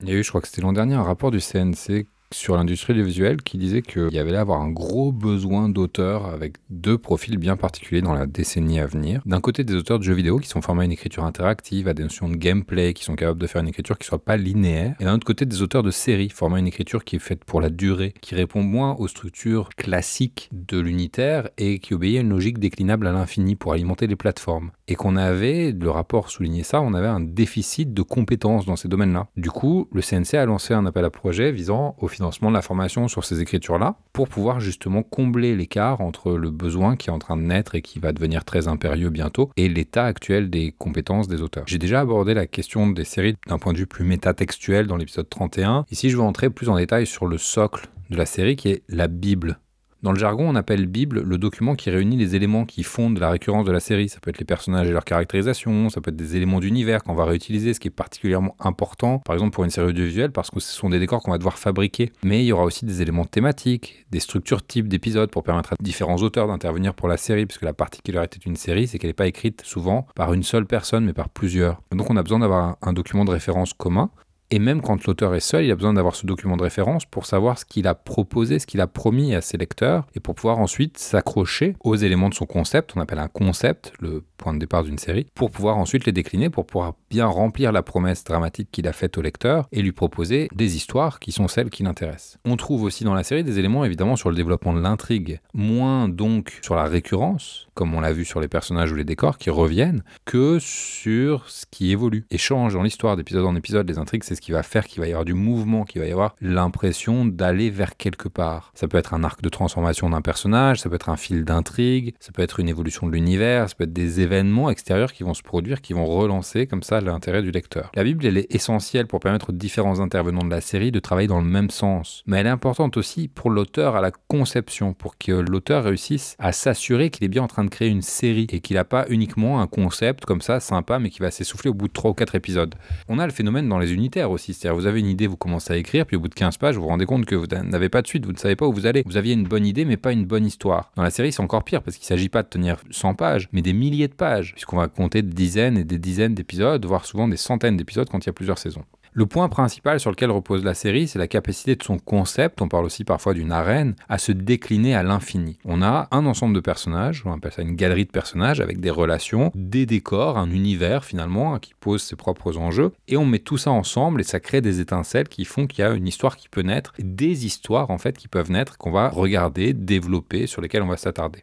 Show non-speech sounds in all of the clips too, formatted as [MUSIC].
Il y a eu, je crois que c'était l'an dernier, un rapport du CNC sur l'industrie du visuel qui disait qu'il y avait là à avoir un gros besoin d'auteurs avec deux profils bien particuliers dans la décennie à venir. D'un côté, des auteurs de jeux vidéo qui sont formés à une écriture interactive, à des notions de gameplay, qui sont capables de faire une écriture qui soit pas linéaire. Et d'un autre côté, des auteurs de séries formés à une écriture qui est faite pour la durée, qui répond moins aux structures classiques de l'unitaire et qui obéit à une logique déclinable à l'infini pour alimenter les plateformes. Et qu'on avait, le rapport soulignait ça, on avait un déficit de compétences dans ces domaines-là. Du coup, le CNC a lancé un appel à projet visant au financement de la formation sur ces écritures-là pour pouvoir justement combler l'écart entre le besoin qui est en train de naître et qui va devenir très impérieux bientôt et l'état actuel des compétences des auteurs. J'ai déjà abordé la question des séries d'un point de vue plus métatextuel dans l'épisode 31. Ici, je vais entrer plus en détail sur le socle de la série qui est la Bible dans le jargon, on appelle Bible le document qui réunit les éléments qui fondent la récurrence de la série. Ça peut être les personnages et leur caractérisation, ça peut être des éléments d'univers qu'on va réutiliser, ce qui est particulièrement important, par exemple pour une série audiovisuelle, parce que ce sont des décors qu'on va devoir fabriquer. Mais il y aura aussi des éléments thématiques, des structures types d'épisodes pour permettre à différents auteurs d'intervenir pour la série, puisque la particularité d'une série, c'est qu'elle n'est pas écrite souvent par une seule personne, mais par plusieurs. Donc on a besoin d'avoir un document de référence commun et même quand l'auteur est seul, il a besoin d'avoir ce document de référence pour savoir ce qu'il a proposé, ce qu'il a promis à ses lecteurs, et pour pouvoir ensuite s'accrocher aux éléments de son concept, on appelle un concept, le point de départ d'une série, pour pouvoir ensuite les décliner, pour pouvoir bien remplir la promesse dramatique qu'il a faite au lecteur, et lui proposer des histoires qui sont celles qui l'intéressent. On trouve aussi dans la série des éléments évidemment sur le développement de l'intrigue, moins donc sur la récurrence, comme on l'a vu sur les personnages ou les décors qui reviennent, que sur ce qui évolue et change dans l'histoire d'épisode en épisode. Les intrigues, c'est qui va faire qu'il va y avoir du mouvement, qu'il va y avoir l'impression d'aller vers quelque part. Ça peut être un arc de transformation d'un personnage, ça peut être un fil d'intrigue, ça peut être une évolution de l'univers, ça peut être des événements extérieurs qui vont se produire, qui vont relancer comme ça l'intérêt du lecteur. La Bible, elle est essentielle pour permettre aux différents intervenants de la série de travailler dans le même sens. Mais elle est importante aussi pour l'auteur à la conception, pour que l'auteur réussisse à s'assurer qu'il est bien en train de créer une série et qu'il n'a pas uniquement un concept comme ça sympa mais qui va s'essouffler au bout de 3 ou 4 épisodes. On a le phénomène dans les unitaires aussi, c'est-à-dire vous avez une idée, vous commencez à écrire, puis au bout de 15 pages, vous vous rendez compte que vous n'avez pas de suite, vous ne savez pas où vous allez. Vous aviez une bonne idée mais pas une bonne histoire. Dans la série, c'est encore pire parce qu'il ne s'agit pas de tenir 100 pages, mais des milliers de pages, puisqu'on va compter des dizaines et des dizaines d'épisodes, voire souvent des centaines d'épisodes quand il y a plusieurs saisons. Le point principal sur lequel repose la série, c'est la capacité de son concept, on parle aussi parfois d'une arène, à se décliner à l'infini. On a un ensemble de personnages, on appelle ça une galerie de personnages, avec des relations, des décors, un univers finalement, hein, qui pose ses propres enjeux, et on met tout ça ensemble et ça crée des étincelles qui font qu'il y a une histoire qui peut naître, des histoires en fait qui peuvent naître, qu'on va regarder, développer, sur lesquelles on va s'attarder.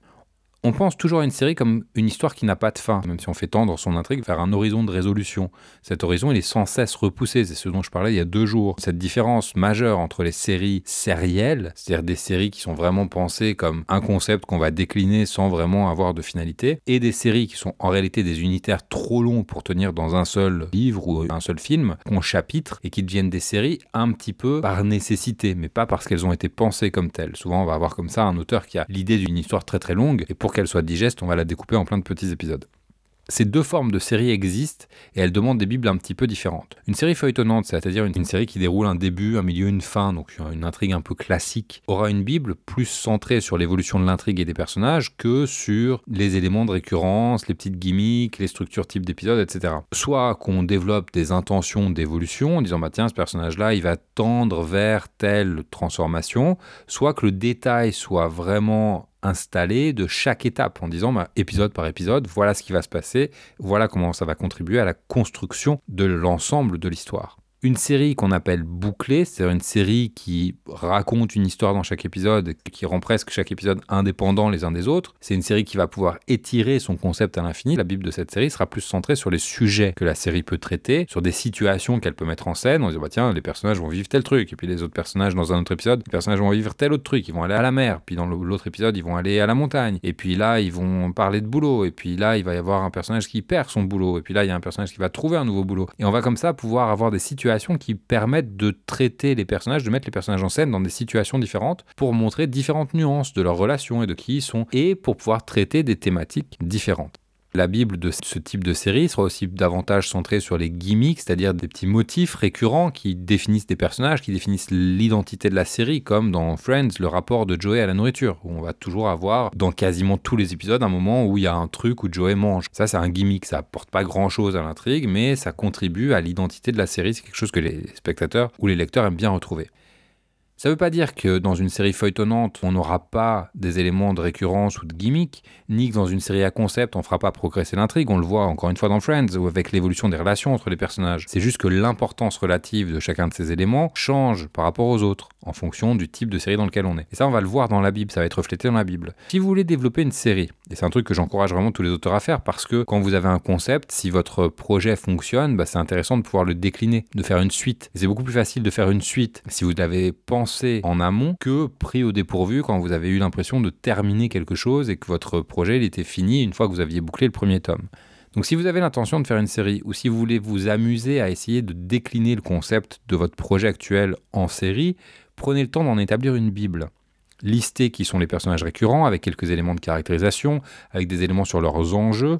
On pense toujours à une série comme une histoire qui n'a pas de fin, même si on fait tendre son intrigue vers un horizon de résolution. Cet horizon, il est sans cesse repoussé, c'est ce dont je parlais il y a deux jours. Cette différence majeure entre les séries sérielles, c'est-à-dire des séries qui sont vraiment pensées comme un concept qu'on va décliner sans vraiment avoir de finalité, et des séries qui sont en réalité des unitaires trop longs pour tenir dans un seul livre ou un seul film, qu'on chapitre, et qui deviennent des séries un petit peu par nécessité, mais pas parce qu'elles ont été pensées comme telles. Souvent, on va avoir comme ça un auteur qui a l'idée d'une histoire très très longue, et pour qu'elle soit digeste, on va la découper en plein de petits épisodes. Ces deux formes de séries existent et elles demandent des bibles un petit peu différentes. Une série feuilletonnante, c'est-à-dire une, série qui déroule un début, un milieu, une fin, donc une intrigue un peu classique, aura une bible plus centrée sur l'évolution de l'intrigue et des personnages que sur les éléments de récurrence, les petites gimmicks, les structures type d'épisodes, etc. Soit qu'on développe des intentions d'évolution en disant bah tiens ce personnage-là il va tendre vers telle transformation, soit que le détail soit vraiment installé de chaque étape en disant bah, épisode par épisode, voilà ce qui va se passer, voilà comment ça va contribuer à la construction de l'ensemble de l'histoire une série qu'on appelle bouclée, c'est-à-dire une série qui raconte une histoire dans chaque épisode, qui rend presque chaque épisode indépendant les uns des autres. C'est une série qui va pouvoir étirer son concept à l'infini. La Bible de cette série sera plus centrée sur les sujets que la série peut traiter, sur des situations qu'elle peut mettre en scène. On se dit, bah tiens, les personnages vont vivre tel truc, et puis les autres personnages dans un autre épisode, les personnages vont vivre tel autre truc, ils vont aller à la mer, puis dans l'autre épisode, ils vont aller à la montagne, et puis là, ils vont parler de boulot, et puis là, il va y avoir un personnage qui perd son boulot, et puis là, il y a un personnage qui va trouver un nouveau boulot. Et on va comme ça pouvoir avoir des situations situations qui permettent de traiter les personnages, de mettre les personnages en scène dans des situations différentes pour montrer différentes nuances de leurs relations et de qui ils sont, et pour pouvoir traiter des thématiques différentes. La Bible de ce type de série sera aussi davantage centrée sur les gimmicks, c'est-à-dire des petits motifs récurrents qui définissent des personnages, qui définissent l'identité de la série, comme dans Friends, le rapport de Joey à la nourriture, où on va toujours avoir dans quasiment tous les épisodes un moment où il y a un truc où Joey mange. Ça, c'est un gimmick, ça apporte pas grand-chose à l'intrigue, mais ça contribue à l'identité de la série, c'est quelque chose que les spectateurs ou les lecteurs aiment bien retrouver. Ça ne veut pas dire que dans une série feuilletonnante, on n'aura pas des éléments de récurrence ou de gimmick, ni que dans une série à concept, on ne fera pas progresser l'intrigue. On le voit encore une fois dans Friends, ou avec l'évolution des relations entre les personnages. C'est juste que l'importance relative de chacun de ces éléments change par rapport aux autres, en fonction du type de série dans lequel on est. Et ça, on va le voir dans la Bible, ça va être reflété dans la Bible. Si vous voulez développer une série, et c'est un truc que j'encourage vraiment tous les auteurs à faire, parce que quand vous avez un concept, si votre projet fonctionne, bah, c'est intéressant de pouvoir le décliner, de faire une suite. C'est beaucoup plus facile de faire une suite si vous l'avez pensé en amont que pris au dépourvu quand vous avez eu l'impression de terminer quelque chose et que votre projet était fini une fois que vous aviez bouclé le premier tome. Donc si vous avez l'intention de faire une série ou si vous voulez vous amuser à essayer de décliner le concept de votre projet actuel en série, prenez le temps d'en établir une bible. Listez qui sont les personnages récurrents avec quelques éléments de caractérisation, avec des éléments sur leurs enjeux,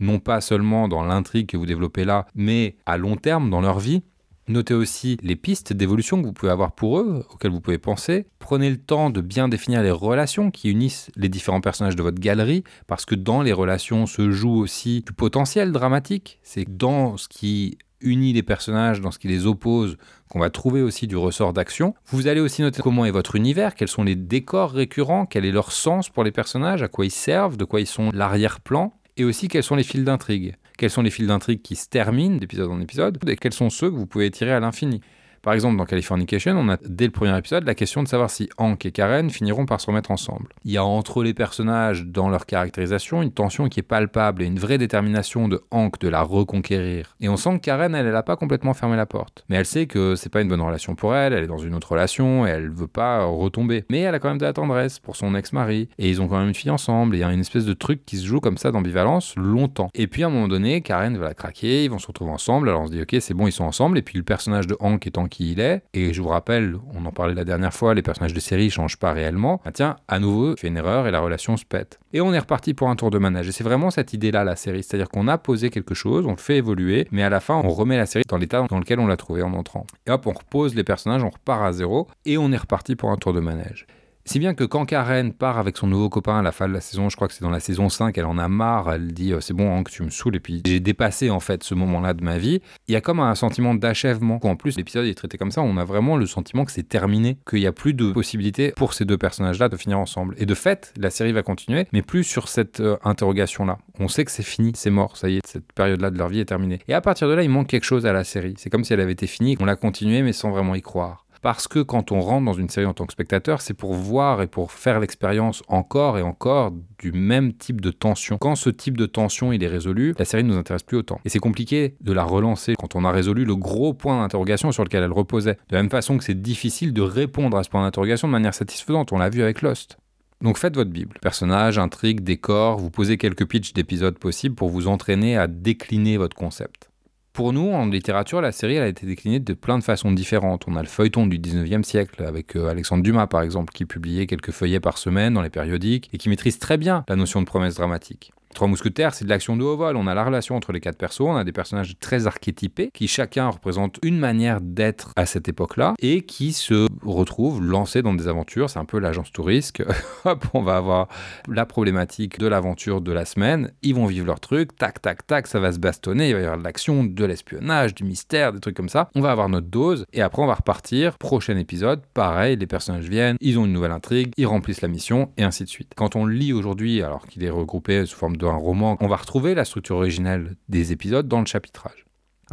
non pas seulement dans l'intrigue que vous développez là, mais à long terme dans leur vie. Notez aussi les pistes d'évolution que vous pouvez avoir pour eux, auxquelles vous pouvez penser. Prenez le temps de bien définir les relations qui unissent les différents personnages de votre galerie, parce que dans les relations se joue aussi du potentiel dramatique. C'est dans ce qui unit les personnages, dans ce qui les oppose, qu'on va trouver aussi du ressort d'action. Vous allez aussi noter comment est votre univers, quels sont les décors récurrents, quel est leur sens pour les personnages, à quoi ils servent, de quoi ils sont l'arrière-plan, et aussi quels sont les fils d'intrigue quels sont les fils d'intrigue qui se terminent d'épisode en épisode, et quels sont ceux que vous pouvez tirer à l'infini. Par exemple, dans Californication, on a dès le premier épisode la question de savoir si Hank et Karen finiront par se remettre ensemble. Il y a entre les personnages, dans leur caractérisation, une tension qui est palpable et une vraie détermination de Hank de la reconquérir. Et on sent que Karen, elle, elle a pas complètement fermé la porte. Mais elle sait que c'est pas une bonne relation pour elle, elle est dans une autre relation et elle veut pas retomber. Mais elle a quand même de la tendresse pour son ex-mari. Et ils ont quand même une fille ensemble. Et il y a une espèce de truc qui se joue comme ça d'ambivalence longtemps. Et puis à un moment donné, Karen va la craquer, ils vont se retrouver ensemble. Alors on se dit, ok, c'est bon, ils sont ensemble. Et puis le personnage de Hank étant qui il est. Et je vous rappelle, on en parlait la dernière fois, les personnages de série changent pas réellement. Ah tiens, à nouveau, fait une erreur et la relation se pète. Et on est reparti pour un tour de manège. Et c'est vraiment cette idée-là, la série. C'est-à-dire qu'on a posé quelque chose, on le fait évoluer, mais à la fin, on remet la série dans l'état dans lequel on l'a trouvé en entrant. Et hop, on repose les personnages, on repart à zéro, et on est reparti pour un tour de manège. Si bien que quand Karen part avec son nouveau copain à la fin de la saison, je crois que c'est dans la saison 5, elle en a marre, elle dit euh, c'est bon que tu me saoules et puis j'ai dépassé en fait ce moment-là de ma vie. Il y a comme un sentiment d'achèvement. En plus l'épisode est traité comme ça, on a vraiment le sentiment que c'est terminé, qu'il n'y a plus de possibilité pour ces deux personnages-là de finir ensemble. Et de fait, la série va continuer, mais plus sur cette euh, interrogation-là. On sait que c'est fini, c'est mort, ça y est, cette période-là de leur vie est terminée. Et à partir de là, il manque quelque chose à la série. C'est comme si elle avait été finie, qu'on l'a continuée mais sans vraiment y croire parce que quand on rentre dans une série en tant que spectateur, c'est pour voir et pour faire l'expérience encore et encore du même type de tension. Quand ce type de tension il est résolu, la série ne nous intéresse plus autant. Et c'est compliqué de la relancer quand on a résolu le gros point d'interrogation sur lequel elle reposait. De la même façon que c'est difficile de répondre à ce point d'interrogation de manière satisfaisante. On l'a vu avec Lost. Donc faites votre Bible. Personnage, intrigue, décor, vous posez quelques pitchs d'épisodes possibles pour vous entraîner à décliner votre concept. Pour nous, en littérature, la série a été déclinée de plein de façons différentes. On a le feuilleton du 19e siècle avec euh, Alexandre Dumas par exemple, qui publiait quelques feuillets par semaine dans les périodiques et qui maîtrise très bien la notion de promesse dramatique. Trois mousquetaires, c'est de l'action de haut vol. On a la relation entre les quatre persos, on a des personnages très archétypés qui chacun représente une manière d'être à cette époque-là et qui se retrouvent lancés dans des aventures. C'est un peu l'agence touriste. [LAUGHS] Hop, on va avoir la problématique de l'aventure de la semaine. Ils vont vivre leur truc, tac, tac, tac, ça va se bastonner. Il va y avoir de l'action, de l'espionnage, du mystère, des trucs comme ça. On va avoir notre dose et après on va repartir. Prochain épisode, pareil, les personnages viennent, ils ont une nouvelle intrigue, ils remplissent la mission et ainsi de suite. Quand on lit aujourd'hui, alors qu'il est regroupé sous forme de un roman, on va retrouver la structure originelle des épisodes dans le chapitrage.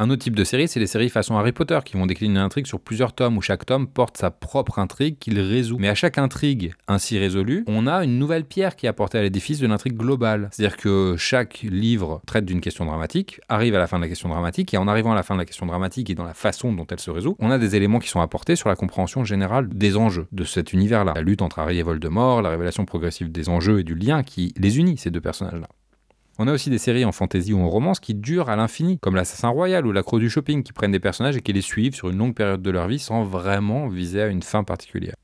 Un autre type de série, c'est les séries façon Harry Potter qui vont décliner une intrigue sur plusieurs tomes où chaque tome porte sa propre intrigue qu'il résout. Mais à chaque intrigue ainsi résolue, on a une nouvelle pierre qui est apportée à l'édifice de l'intrigue globale. C'est-à-dire que chaque livre traite d'une question dramatique, arrive à la fin de la question dramatique, et en arrivant à la fin de la question dramatique et dans la façon dont elle se résout, on a des éléments qui sont apportés sur la compréhension générale des enjeux de cet univers-là. La lutte entre Harry et Voldemort, la révélation progressive des enjeux et du lien qui les unit, ces deux personnages-là. On a aussi des séries en fantasy ou en romance qui durent à l'infini, comme l'Assassin Royal ou La Croix du Shopping, qui prennent des personnages et qui les suivent sur une longue période de leur vie sans vraiment viser à une fin particulière.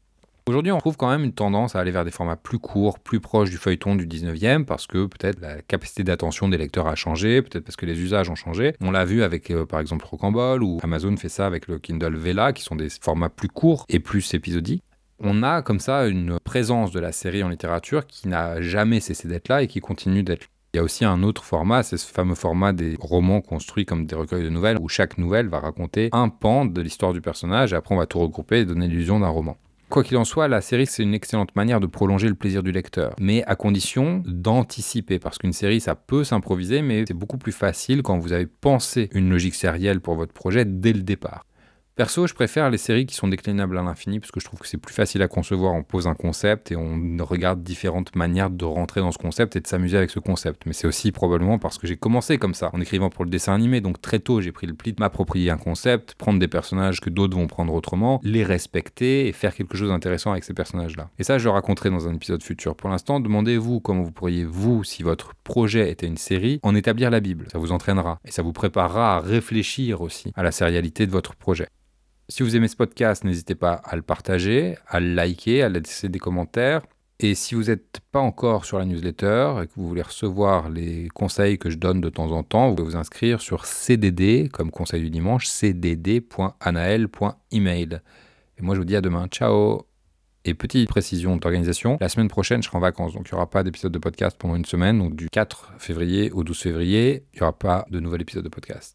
Aujourd'hui, on trouve quand même une tendance à aller vers des formats plus courts, plus proches du feuilleton du 19e, parce que peut-être la capacité d'attention des lecteurs a changé, peut-être parce que les usages ont changé. On l'a vu avec, euh, par exemple, Rocambole, ou Amazon fait ça avec le Kindle Vela, qui sont des formats plus courts et plus épisodiques. On a comme ça une présence de la série en littérature qui n'a jamais cessé d'être là et qui continue d'être il y a aussi un autre format, c'est ce fameux format des romans construits comme des recueils de nouvelles, où chaque nouvelle va raconter un pan de l'histoire du personnage, et après on va tout regrouper et donner l'illusion d'un roman. Quoi qu'il en soit, la série, c'est une excellente manière de prolonger le plaisir du lecteur, mais à condition d'anticiper, parce qu'une série, ça peut s'improviser, mais c'est beaucoup plus facile quand vous avez pensé une logique sérielle pour votre projet dès le départ. Perso, je préfère les séries qui sont déclinables à l'infini parce que je trouve que c'est plus facile à concevoir. On pose un concept et on regarde différentes manières de rentrer dans ce concept et de s'amuser avec ce concept. Mais c'est aussi probablement parce que j'ai commencé comme ça, en écrivant pour le dessin animé. Donc très tôt, j'ai pris le pli de m'approprier un concept, prendre des personnages que d'autres vont prendre autrement, les respecter et faire quelque chose d'intéressant avec ces personnages-là. Et ça, je le raconterai dans un épisode futur. Pour l'instant, demandez-vous comment vous pourriez, vous, si votre projet était une série, en établir la Bible. Ça vous entraînera et ça vous préparera à réfléchir aussi à la sérialité de votre projet. Si vous aimez ce podcast, n'hésitez pas à le partager, à le liker, à laisser des commentaires. Et si vous n'êtes pas encore sur la newsletter et que vous voulez recevoir les conseils que je donne de temps en temps, vous pouvez vous inscrire sur CDD, comme conseil du dimanche, cdd.anael.email. Et moi, je vous dis à demain. Ciao et petite précision d'organisation, la semaine prochaine, je serai en vacances, donc il n'y aura pas d'épisode de podcast pendant une semaine. Donc du 4 février au 12 février, il n'y aura pas de nouvel épisode de podcast.